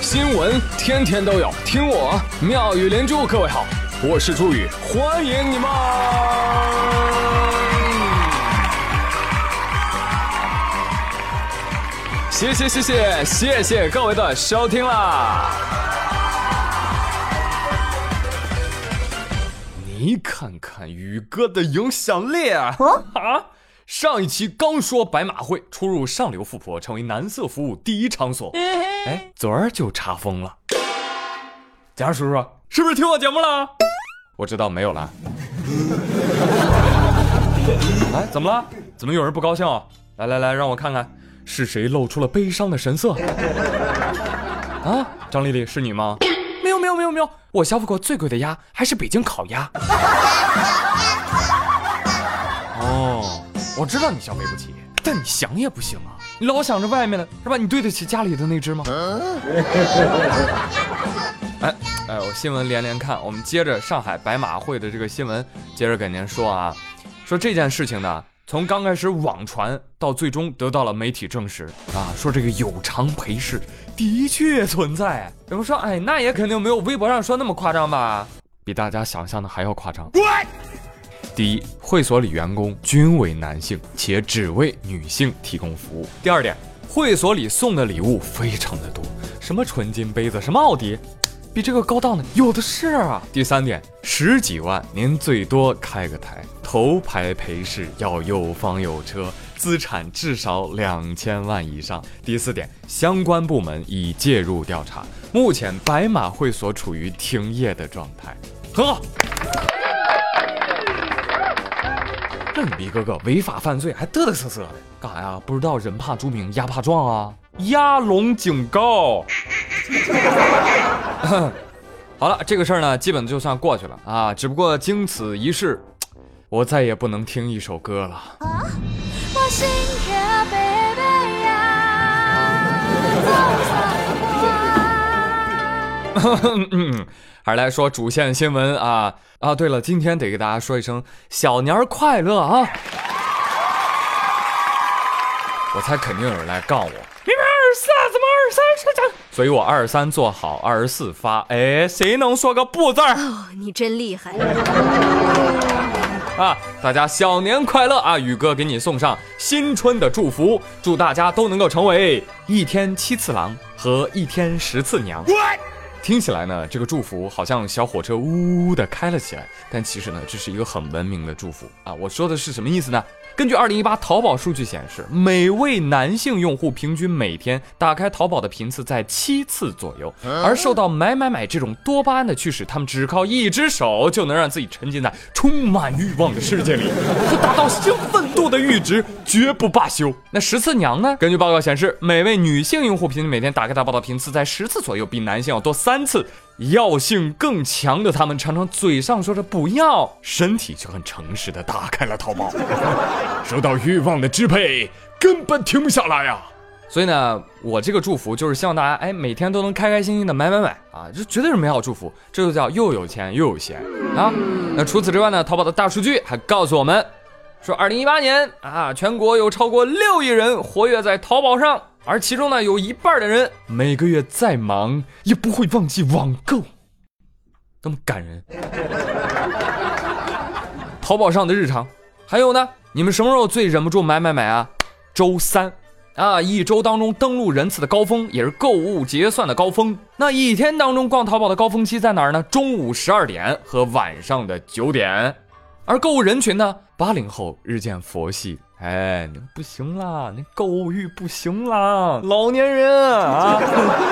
新闻天天都有，听我妙语连珠。各位好，我是朱宇，欢迎你们！谢谢谢谢谢谢各位的收听啦！你看看宇哥的影响力啊！啊！上一期刚说白马会出入上流富婆，成为男色服务第一场所。哎，昨儿就查封了。贾叔叔是不是听我节目了？我知道没有了。哎，怎么了？怎么有人不高兴？来来来，让我看看是谁露出了悲伤的神色。啊，张丽丽是你吗？没有没有没有没有，我消费过最贵的鸭还是北京烤鸭。哦。我知道你消费不起，但你想也不行啊！你老想着外面的是吧？你对得起家里的那只吗？哎哎，我新闻连连看，我们接着上海白马会的这个新闻，接着给您说啊，说这件事情呢，从刚开始网传到最终得到了媒体证实啊，说这个有偿陪侍的确存在。有人说，哎，那也肯定没有微博上说那么夸张吧？比大家想象的还要夸张。第一，会所里员工均为男性，且只为女性提供服务。第二点，会所里送的礼物非常的多，什么纯金杯子，什么奥迪，比这个高档的有的是啊。第三点，十几万您最多开个台，头牌陪侍要有房有车，资产至少两千万以上。第四点，相关部门已介入调查，目前白马会所处于停业的状态，很好。你逼哥哥违法犯罪还嘚嘚瑟瑟的干啥呀？不知道人怕猪鸣鸭怕壮啊！鸭龙警告。好了，这个事儿呢，基本就算过去了啊。只不过经此一事，我再也不能听一首歌了。嗯，还是来说主线新闻啊啊！对了，今天得给大家说一声小年儿快乐啊！我猜肯定有人来告我，明明二十四，怎么二十三说讲？所以我二十三做好，二十四发。哎，谁能说个不字儿？哦，你真厉害啊！大家小年快乐啊！宇哥给你送上新春的祝福，祝大家都能够成为一天七次郎和一天十次娘。听起来呢，这个祝福好像小火车呜呜的开了起来，但其实呢，这是一个很文明的祝福啊！我说的是什么意思呢？根据二零一八淘宝数据显示，每位男性用户平均每天打开淘宝的频次在七次左右，而受到买买买这种多巴胺的驱使，他们只靠一只手就能让自己沉浸在充满欲望的世界里，不达到兴奋度的阈值绝不罢休。那十次娘呢？根据报告显示，每位女性用户平均每天打开淘宝的频次在十次左右，比男性要多三次。药性更强的他们，常常嘴上说着不要，身体却很诚实的打开了淘宝。受到欲望的支配，根本停不下来呀。所以呢，我这个祝福就是希望大家，哎，每天都能开开心心的买买买啊，这绝对是美好祝福。这就叫又有钱又有闲啊。那除此之外呢，淘宝的大数据还告诉我们，说二零一八年啊，全国有超过六亿人活跃在淘宝上。而其中呢，有一半的人每个月再忙也不会忘记网购，那么感人。淘宝上的日常，还有呢，你们什么时候最忍不住买买买啊？周三啊，一周当中登录人次的高峰，也是购物结算的高峰。那一天当中逛淘宝的高峰期在哪儿呢？中午十二点和晚上的九点。而购物人群呢，八零后日渐佛系。哎，你不行啦，你购物欲不行啦，老年人啊！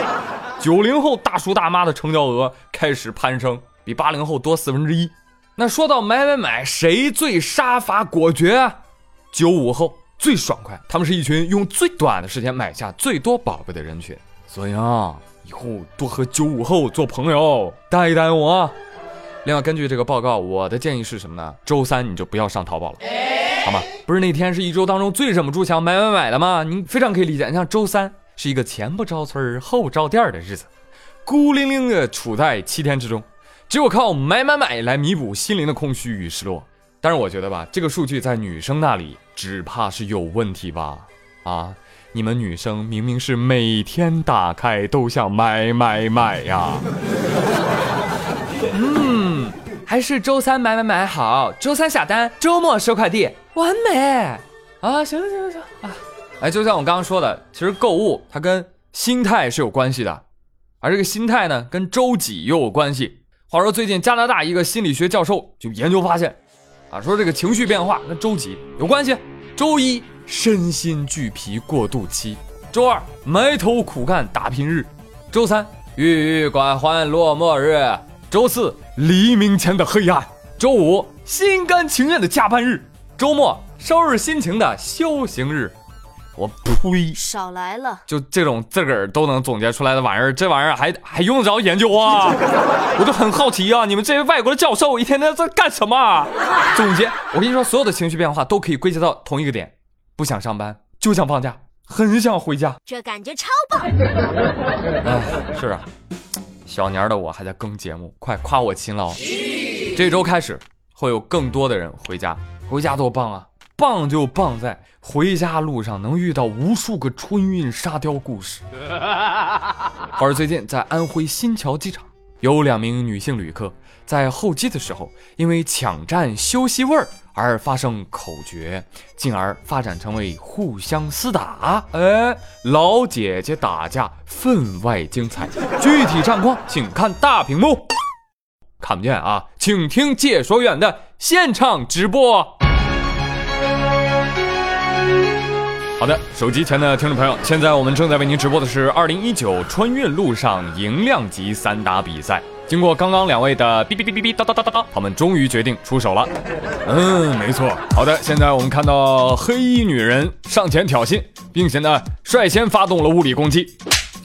九零后大叔大妈的成交额开始攀升，比八零后多四分之一。那说到买买买，谁最杀伐果决？九五后最爽快，他们是一群用最短的时间买下最多宝贝的人群。所以啊，以后多和九五后做朋友，带一带我。另外，根据这个报告，我的建议是什么呢？周三你就不要上淘宝了。好吗？不是那天是一周当中最忍不住想买买买的吗？您非常可以理解。你像周三是一个前不着村后不着店的日子，孤零零的处在七天之中，只有靠买买买来弥补心灵的空虚与失落。但是我觉得吧，这个数据在女生那里只怕是有问题吧？啊，你们女生明明是每天打开都想买买买呀。嗯，还是周三买买买好，周三下单，周末收快递，完美啊！行行行行啊！哎，就像我刚刚说的，其实购物它跟心态是有关系的，而这个心态呢，跟周几又有关系。话说最近加拿大一个心理学教授就研究发现，啊，说这个情绪变化跟周几有关系。周一身心俱疲过渡期，周二埋头苦干打拼日，周三郁郁寡欢落寞日，周四黎明前的黑暗，周五心甘情愿的加班日，周末收拾心情的修行日。我呸！少来了，就这种自个儿都能总结出来的玩意儿，这玩意儿还还用得着研究啊？我就很好奇啊，你们这些外国的教授一天天在干什么？总结，我跟你说，所有的情绪变化都可以归结到同一个点：不想上班，就想放假，很想回家，这感觉超棒。哎，是啊，小年的我还在更节目，快夸我勤劳。这周开始会有更多的人回家，回家多棒啊！棒就棒在回家路上能遇到无数个春运沙雕故事。而最近在安徽新桥机场，有两名女性旅客在候机的时候，因为抢占休息位儿而发生口角，进而发展成为互相厮打。哎，老姐姐打架分外精彩，具体战况请看大屏幕。看不见啊，请听解说员的现场直播。好的，手机前的听众朋友，现在我们正在为您直播的是二零一九春运路上赢量级散打比赛。经过刚刚两位的哔哔哔哔哔哒哒哒哒哒，他们终于决定出手了。嗯，没错。好的，现在我们看到黑衣女人上前挑衅，并且呢率先发动了物理攻击。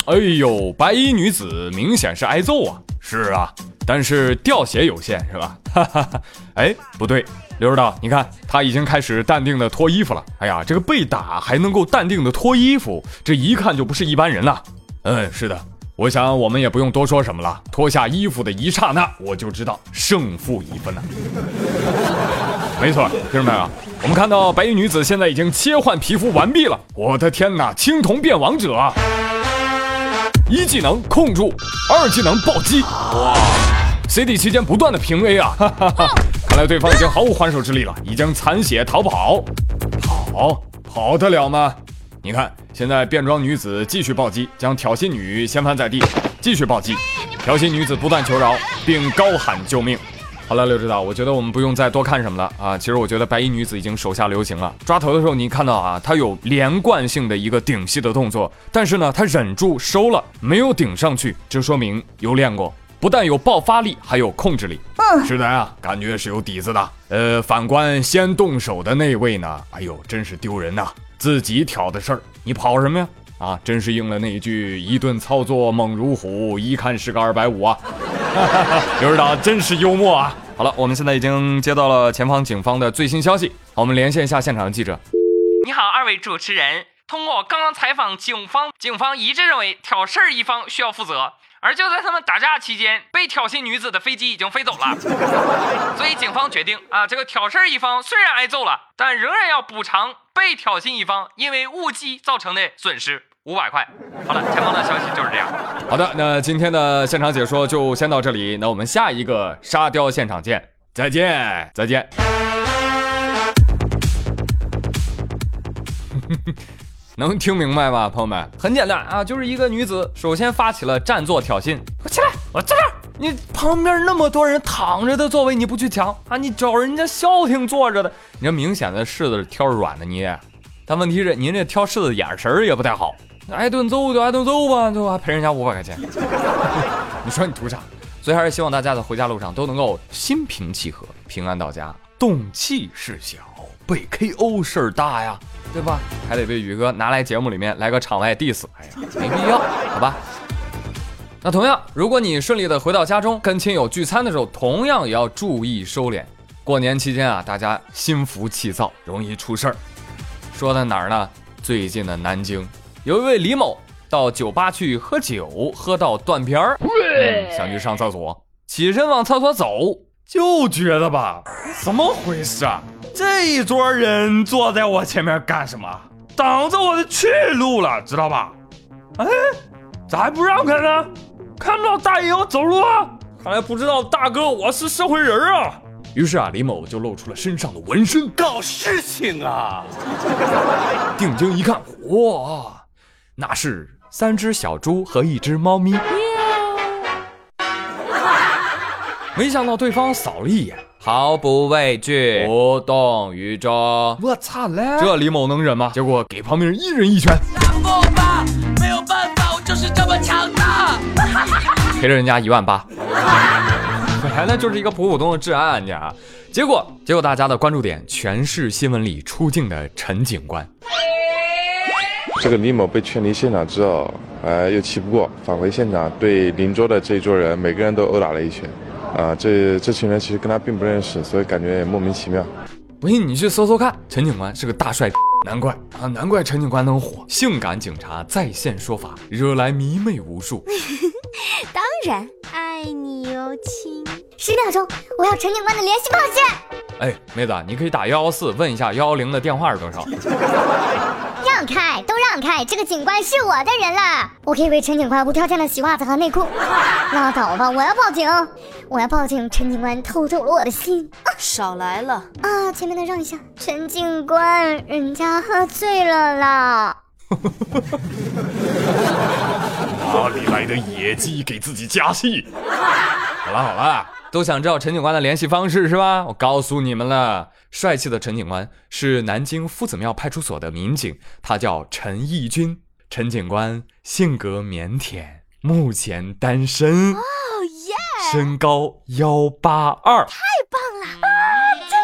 哎呦，白衣女子明显是挨揍啊！是啊，但是掉血有限是吧？哈哈哈。哎，不对。刘指导，你看他已经开始淡定的脱衣服了。哎呀，这个被打还能够淡定的脱衣服，这一看就不是一般人呐。嗯，是的，我想我们也不用多说什么了。脱下衣服的一刹那，我就知道胜负已分了。没错，听众们啊，我们看到白衣女子现在已经切换皮肤完毕了。我的天哪，青铜变王者！一技能控住，二技能暴击，哇！CD 期间不断的平 A 啊，哈哈哈。看来对方已经毫无还手之力了，已经残血逃跑，跑跑得了吗？你看，现在变装女子继续暴击，将挑衅女掀翻在地，继续暴击，挑衅女子不断求饶，并高喊救命。好了，刘指导，我觉得我们不用再多看什么了啊。其实我觉得白衣女子已经手下留情了，抓头的时候你看到啊，她有连贯性的一个顶戏的动作，但是呢，她忍住收了，没有顶上去，这说明有练过。不但有爆发力，还有控制力。嗯，是的啊，感觉是有底子的。呃，反观先动手的那位呢？哎呦，真是丢人呐！自己挑的事儿，你跑什么呀？啊，真是应了那句“一顿操作猛如虎”，一看是个二百五啊！刘指导真是幽默啊！好了，我们现在已经接到了前方警方的最新消息，好，我们连线一下现场的记者。你好，二位主持人。通过刚刚采访，警方警方一致认为挑事儿一方需要负责。而就在他们打架期间，被挑衅女子的飞机已经飞走了，所以警方决定啊，这个挑事儿一方虽然挨揍了，但仍然要补偿被挑衅一方因为误击造成的损失五百块。好了，前方的消息就是这样。好的，那今天的现场解说就先到这里，那我们下一个沙雕现场见，再见，再见。能听明白吗，朋友们？很简单啊，就是一个女子首先发起了占座挑衅。我起来，我站这儿。你旁边那么多人躺着的座位你不去抢啊？你找人家消停坐着的，你这明显的柿子挑软的捏。但问题是，您这挑柿子眼神也不太好。挨顿揍就挨顿揍吧，对吧？赔人家五百块钱。你说你图啥？所以还是希望大家在回家路上都能够心平气和，平安到家。动气事小，被 KO 事儿大呀。对吧？还得被宇哥拿来节目里面来个场外 diss，哎呀，没必要，好吧？那同样，如果你顺利的回到家中，跟亲友聚餐的时候，同样也要注意收敛。过年期间啊，大家心浮气躁，容易出事儿。说在哪儿呢？最近的南京，有一位李某到酒吧去喝酒，喝到断片儿，想去上厕所，起身往厕所走，就觉得吧，怎么回事啊？这一桌人坐在我前面干什么？挡着我的去路了，知道吧？哎，咋还不让开呢？看不到大爷我走路啊？看来不知道大哥我是社会人啊。于是啊，李某就露出了身上的纹身，搞事情啊！定睛一看，哇，那是三只小猪和一只猫咪。没想到对方扫了一眼，毫不畏惧，无动于衷。我操嘞！这李某能忍吗？结果给旁边人一人一拳。让我吧，没有办法，我就是这么强大。赔了人家一万八。本来呢就是一个普普通通的治安案件啊，结果结果大家的关注点全是新闻里出镜的陈警官。这个李某被劝离现场之后，呃，又气不过，返回现场对邻桌的这一桌人每个人都殴打了一拳。啊，这这群人其实跟他并不认识，所以感觉也莫名其妙。不信你去搜搜看，陈警官是个大帅，难怪啊，难怪陈警官能火，性感警察在线说法，惹来迷妹无数。当然，爱你哟亲。十秒钟，我要陈警官的联系方式。哎，妹子，你可以打幺幺四问一下幺幺零的电话是多少。让开，都让开！这个警官是我的人了，我可以为陈警官无条件的洗袜子和内裤。拉倒吧，我要报警，我要报警！陈警官偷走了我的心。少来了啊！前面的让一下，陈警官，人家喝醉了啦。哪里来的野鸡给自己加戏？好了好了，都想知道陈警官的联系方式是吧？我告诉你们了，帅气的陈警官是南京夫子庙派出所的民警，他叫陈义军。陈警官性格腼腆，目前单身。哦耶！身高幺八二。太棒了啊！真的？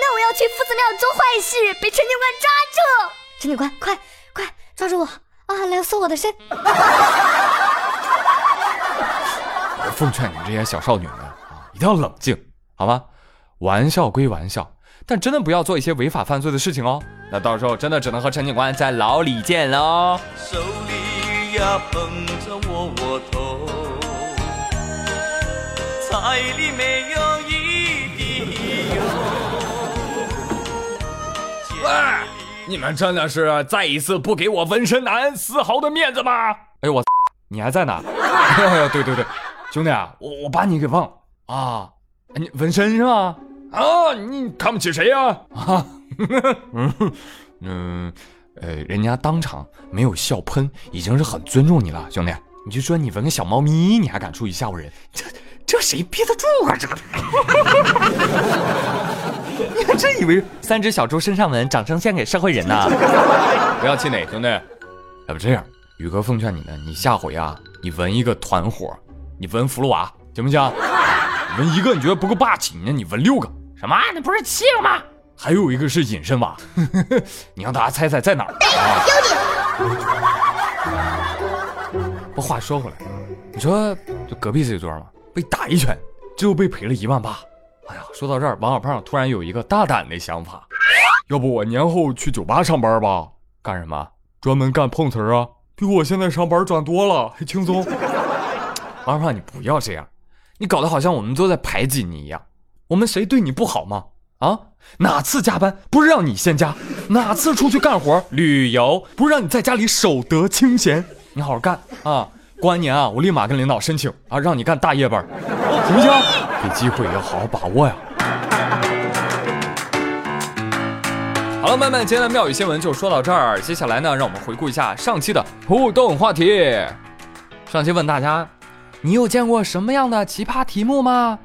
那我要去夫子庙做坏事，被陈警官抓住。陈警官，快快抓住我！啊！来搜我的身。我奉劝你们这些小少女们啊，一定要冷静，好吗？玩笑归玩笑，但真的不要做一些违法犯罪的事情哦。那到时候真的只能和陈警官在牢里见喽。手里呀捧着窝窝头，菜里没有一滴油。喂！你们真的是再一次不给我纹身男丝毫的面子吗？哎呦我，你还在哪？对对对，兄弟啊，我我把你给忘了啊！你纹身是吧？啊，你看不起谁呀？啊，嗯嗯，呃，人家当场没有笑喷，已经是很尊重你了，兄弟。你就说你纹个小猫咪，你还敢出去吓唬人？这这谁憋得住啊？这个。你还真以为三只小猪身上纹，掌声献给社会人呐？不要气馁，兄弟。要不这样，宇哥奉劝你呢，你下回啊，你纹一个团伙，你纹葫芦娃行不行？纹一个你觉得不够霸气，那你纹六个。什么？那不是七个吗？还有一个是隐身娃，你让大家猜猜在哪儿？不，话说回来，你说就隔壁这桌嘛，被打一拳，最后被赔了一万八。哎呀，说到这儿，王小胖突然有一个大胆的想法，要不我年后去酒吧上班吧？干什么？专门干碰瓷儿啊？比我现在上班赚多了，还轻松。王小胖，你不要这样，你搞得好像我们都在排挤你一样。我们谁对你不好吗？啊？哪次加班不是让你先加？哪次出去干活旅游不是让你在家里守得清闲？你好好干啊！过完年啊，我立马跟领导申请啊，让你干大夜班，行不行？给机会要好好把握呀！好了，朋友们，今天的妙语新闻就说到这儿。接下来呢，让我们回顾一下上期的互动话题。上期问大家，你有见过什么样的奇葩题目吗？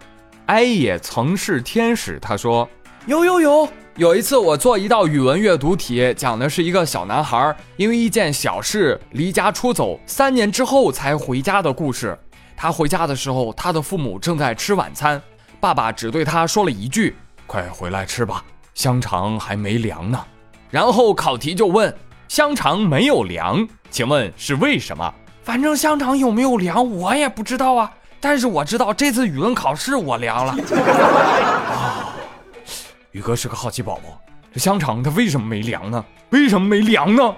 哀也曾是天使，他说有有有。有一次我做一道语文阅读题，讲的是一个小男孩因为一件小事离家出走，三年之后才回家的故事。他回家的时候，他的父母正在吃晚餐，爸爸只对他说了一句：“快回来吃吧，香肠还没凉呢。”然后考题就问：“香肠没有凉，请问是为什么？”反正香肠有没有凉我也不知道啊，但是我知道这次语文考试我凉了。啊，宇哥是个好奇宝宝，这香肠它为什么没凉呢？为什么没凉呢？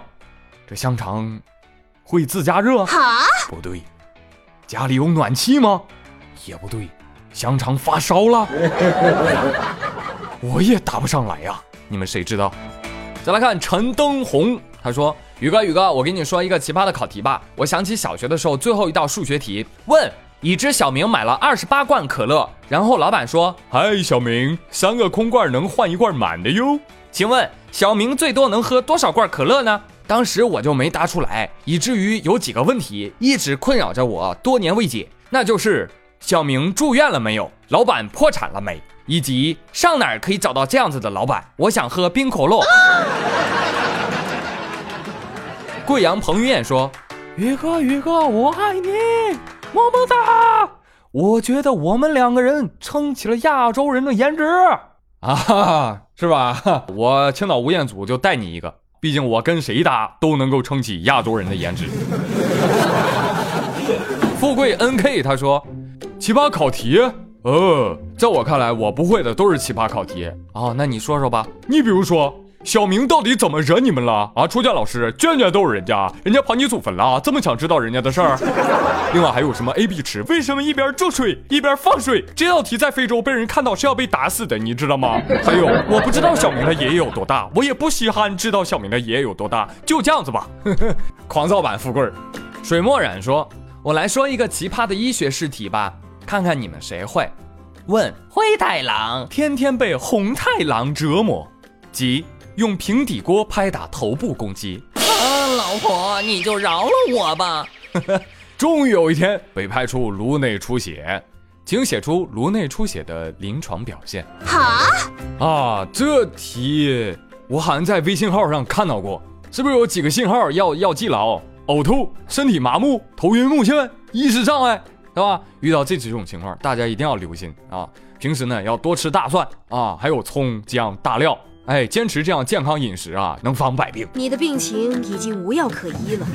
这香肠会自加热？哈？不对。家里有暖气吗？也不对，香肠发烧了，我也答不上来呀。你们谁知道？再来看陈登红，他说：“宇哥，宇哥，我给你说一个奇葩的考题吧。我想起小学的时候最后一道数学题，问已知小明买了二十八罐可乐，然后老板说：嗨，小明，三个空罐能换一罐满的哟。请问小明最多能喝多少罐可乐呢？当时我就没答出来，以至于有几个问题一直困扰着我，多年未解，那就是小明住院了没有，老板破产了没，以及上哪儿可以找到这样子的老板？我想喝冰可乐。贵阳彭于晏说：“宇哥，宇哥，我爱你，么么哒。我觉得我们两个人撑起了亚洲人的颜值 啊，是吧？我青岛吴彦祖就带你一个，毕竟我跟谁搭都能够撑起亚洲人的颜值。”富贵 NK 他说：“奇葩考题，呃，在我看来，我不会的都是奇葩考题哦。那你说说吧，你比如说。”小明到底怎么惹你们了啊？初见老师卷卷都是人家，人家跑你祖坟了，这么想知道人家的事儿？另外还有什么 A B 池？为什么一边注水一边放水？这道题在非洲被人看到是要被打死的，你知道吗？还有我不知道小明的爷爷有多大，我也不稀罕知道小明的爷爷有多大，就这样子吧。狂躁版富贵儿，水墨染说：“我来说一个奇葩的医学试题吧，看看你们谁会。问灰太狼天天被红太狼折磨，即。”用平底锅拍打头部攻击啊，老婆，你就饶了我吧！终于有一天被拍出颅内出血，请写出颅内出血的临床表现。哈啊，这题我好像在微信号上看到过，是不是有几个信号要要记牢？呕吐、身体麻木、头晕目眩、意识障碍，对吧？遇到这几种情况，大家一定要留心啊！平时呢要多吃大蒜啊，还有葱、姜、大料。哎，坚持这样健康饮食啊，能防百病。你的病情已经无药可医了。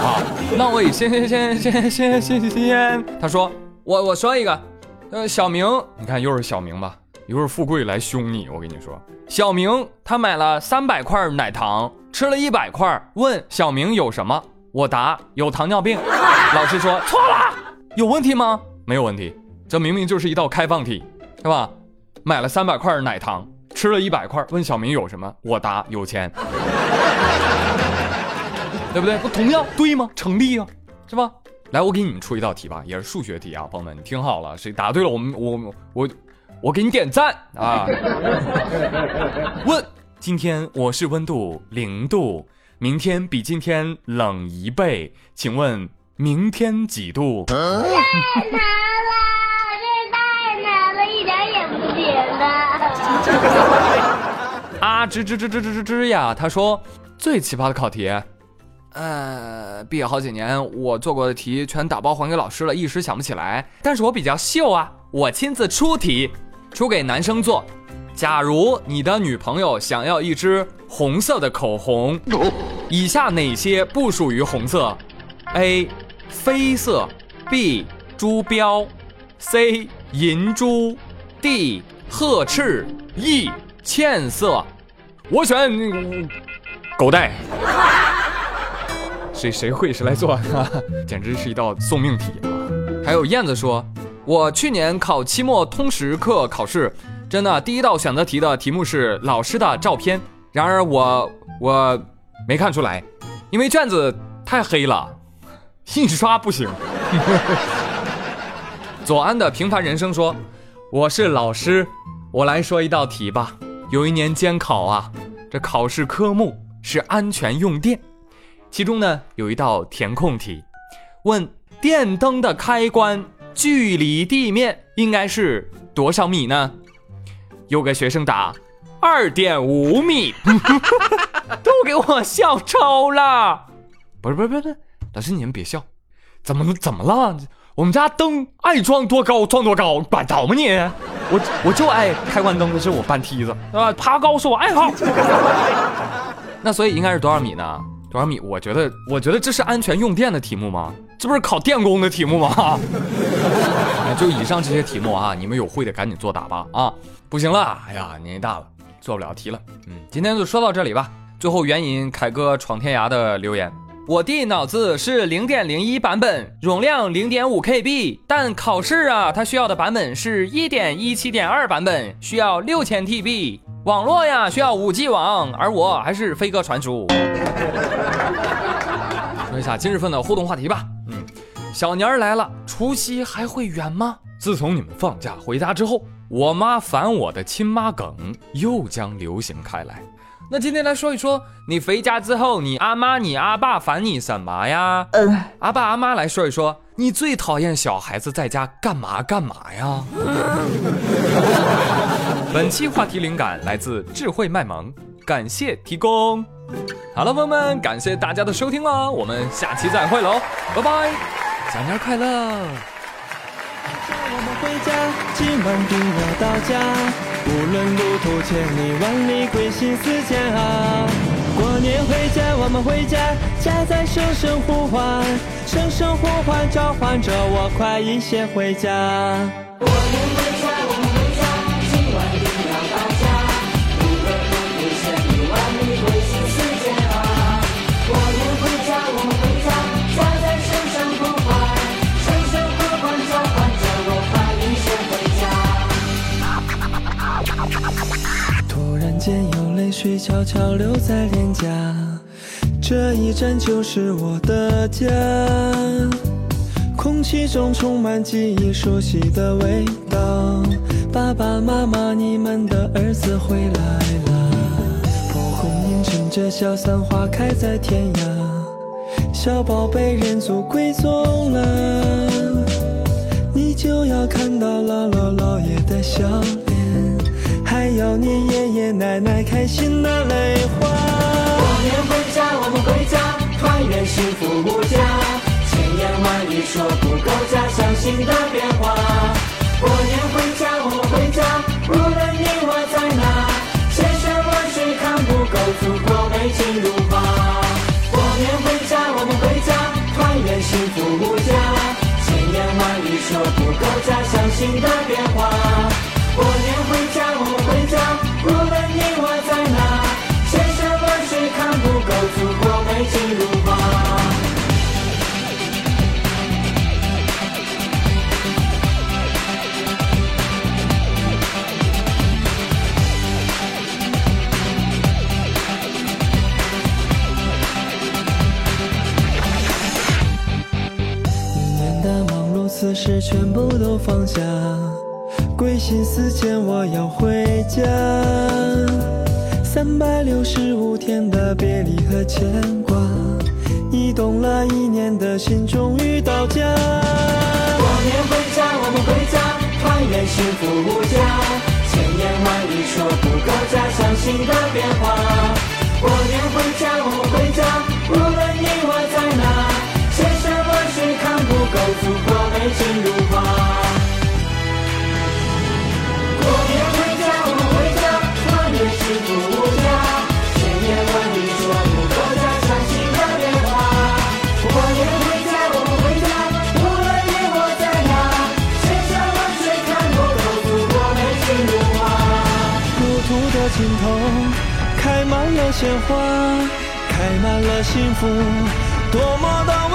啊，那我也先先先先先先先。他说，我我说一个，呃，小明，你看又是小明吧，一会儿富贵来凶你。我跟你说，小明他买了三百块奶糖，吃了一百块，问小明有什么？我答有糖尿病。老师说错了，有问题吗？没有问题，这明明就是一道开放题，是吧？买了三百块奶糖。吃了一百块，问小明有什么？我答有钱，对不对？不同样对吗？成立啊，是吧？来，我给你们出一道题吧，也是数学题啊，朋友们，你听好了，谁答对了，我们我我我给你点赞啊！问：今天我市温度零度，明天比今天冷一倍，请问明天几度？啊，啊吱吱吱吱吱吱吱呀！他说最奇葩的考题，呃，毕业好几年，我做过的题全打包还给老师了，一时想不起来。但是我比较秀啊，我亲自出题，出给男生做。假如你的女朋友想要一支红色的口红，以下哪些不属于红色？A. 绯色，B. 珠标，C. 银珠，D. 褐赤。E 茜色，我选狗带。谁谁会谁来做？简直是一道送命题啊！还有燕子说，我去年考期末通识课考试，真的第一道选择题的题目是老师的照片，然而我我没看出来，因为卷子太黑了，印刷不行。左安的平凡人生说，我是老师。我来说一道题吧。有一年监考啊，这考试科目是安全用电，其中呢有一道填空题，问电灯的开关距离地面应该是多少米呢？有个学生答二点五米，都给我笑抽了。不是不是不是，老师你们别笑，怎么怎么了？我们家灯爱装多高装多高，管着吗你？我我就爱开关灯的是我搬梯子，对吧？爬高是我爱好。那所以应该是多少米呢？多少米？我觉得，我觉得这是安全用电的题目吗？这不是考电工的题目吗？就以上这些题目啊，你们有会的赶紧作答吧啊！不行了，哎呀，年纪大了，做不了题了。嗯，今天就说到这里吧。最后援引凯哥闯天涯的留言。我弟脑子是零点零一版本，容量零点五 KB，但考试啊，他需要的版本是一点一七点二版本，需要六千 TB。网络呀需要五 G 网，而我还是飞鸽传书。说一下今日份的互动话题吧。嗯，小年儿来了，除夕还会远吗？自从你们放假回家之后，我妈烦我的亲妈梗又将流行开来。那今天来说一说，你回家之后，你阿妈、你阿爸烦你什么呀？嗯，阿爸阿妈来说一说，你最讨厌小孩子在家干嘛干嘛呀？本期话题灵感来自智慧卖萌，感谢提供。好了，朋友们，感谢大家的收听啦，我们下期再会喽，拜拜，小年快乐！我们回家，今晚定要到家。无论路途千里万里，归心似箭啊！过年回家，我们回家，家在声声呼唤，声声呼唤召唤着我，快一些回家。过年回家，我悄悄留在脸颊，这一站就是我的家。空气中充满记忆熟悉的味道，爸爸妈妈，你们的儿子回来了。蒲公英乘着小伞花开在天涯，小宝贝认祖归宗了，你就要看到姥姥姥爷的笑要。你爷爷奶奶开心的泪花。过年回家，我们回家，团圆幸福无价。千言万语说不够家乡新的变化。过年回家，我们回家，无论你我在哪，千山万水看不够祖国美景如画。过年回家，我们回家，团圆幸福无价。千言万语说不够家乡新的变化。过年回家，我回家，无论你我在哪，千山万水看不够祖国美景如画。一年的忙碌，此时全部都放下。归心似箭，我要回家。三百六十五天的别离和牵挂，移动了一年的心终于到家。过年回家，我们回家，团圆幸福无价。千言万语说不够家乡新的变化。过年回家，我们回家，无论你我在哪，千山万水看不够祖国美景如画。过年回家我们回家，过年幸福无价，千言万语说不够，家乡情的年华。过年回家我们回家，无论你我在哪，千山万水看过的，不过美景如画。路途的尽头开满了鲜花，开满了幸福，多么大。